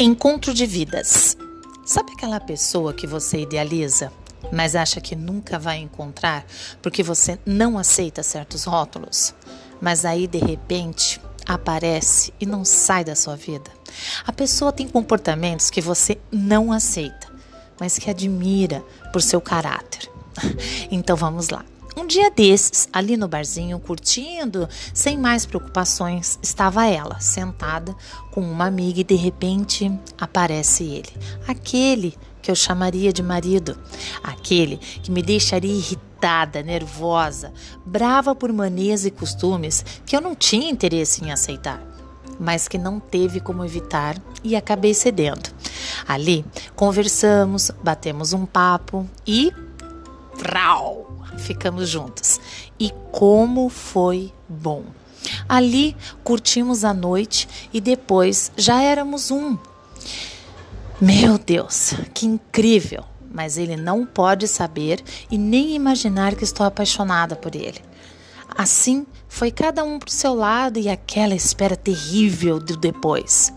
Encontro de vidas. Sabe aquela pessoa que você idealiza, mas acha que nunca vai encontrar porque você não aceita certos rótulos? Mas aí de repente aparece e não sai da sua vida. A pessoa tem comportamentos que você não aceita, mas que admira por seu caráter. Então vamos lá. Um dia desses, ali no barzinho, curtindo, sem mais preocupações, estava ela, sentada com uma amiga e de repente aparece ele. Aquele que eu chamaria de marido. Aquele que me deixaria irritada, nervosa, brava por manias e costumes que eu não tinha interesse em aceitar, mas que não teve como evitar e acabei cedendo. Ali conversamos, batemos um papo e. Vrau! Ficamos juntos. E como foi bom! Ali curtimos a noite e depois já éramos um. Meu Deus, que incrível! Mas ele não pode saber e nem imaginar que estou apaixonada por ele. Assim, foi cada um para o seu lado e aquela espera terrível do depois.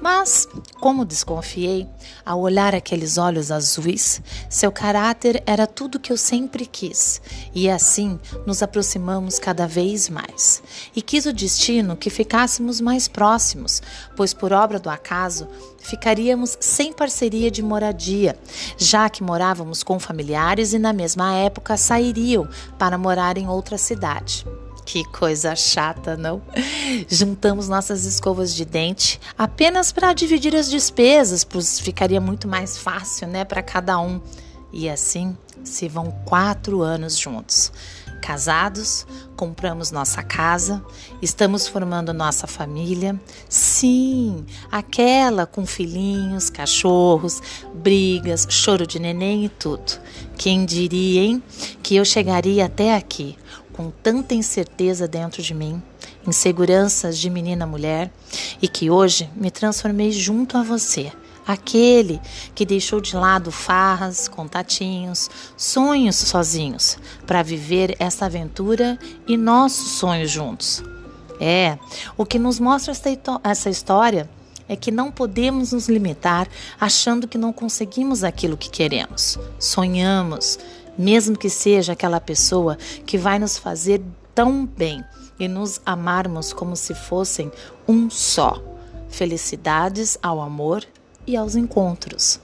Mas, como desconfiei, ao olhar aqueles olhos azuis, seu caráter era tudo que eu sempre quis, e assim nos aproximamos cada vez mais. E quis o destino que ficássemos mais próximos, pois por obra do acaso ficaríamos sem parceria de moradia, já que morávamos com familiares e na mesma época sairiam para morar em outra cidade. Que coisa chata, não? Juntamos nossas escovas de dente apenas para dividir as despesas, pois ficaria muito mais fácil, né, para cada um. E assim se vão quatro anos juntos. Casados, compramos nossa casa, estamos formando nossa família. Sim, aquela com filhinhos, cachorros, brigas, choro de neném e tudo. Quem diria, hein, que eu chegaria até aqui? Com tanta incerteza dentro de mim, inseguranças de menina mulher, e que hoje me transformei junto a você, aquele que deixou de lado farras, contatinhos, sonhos sozinhos, para viver essa aventura e nossos sonhos juntos. É, o que nos mostra essa história é que não podemos nos limitar achando que não conseguimos aquilo que queremos. Sonhamos, mesmo que seja aquela pessoa que vai nos fazer tão bem e nos amarmos como se fossem um só. Felicidades ao amor e aos encontros.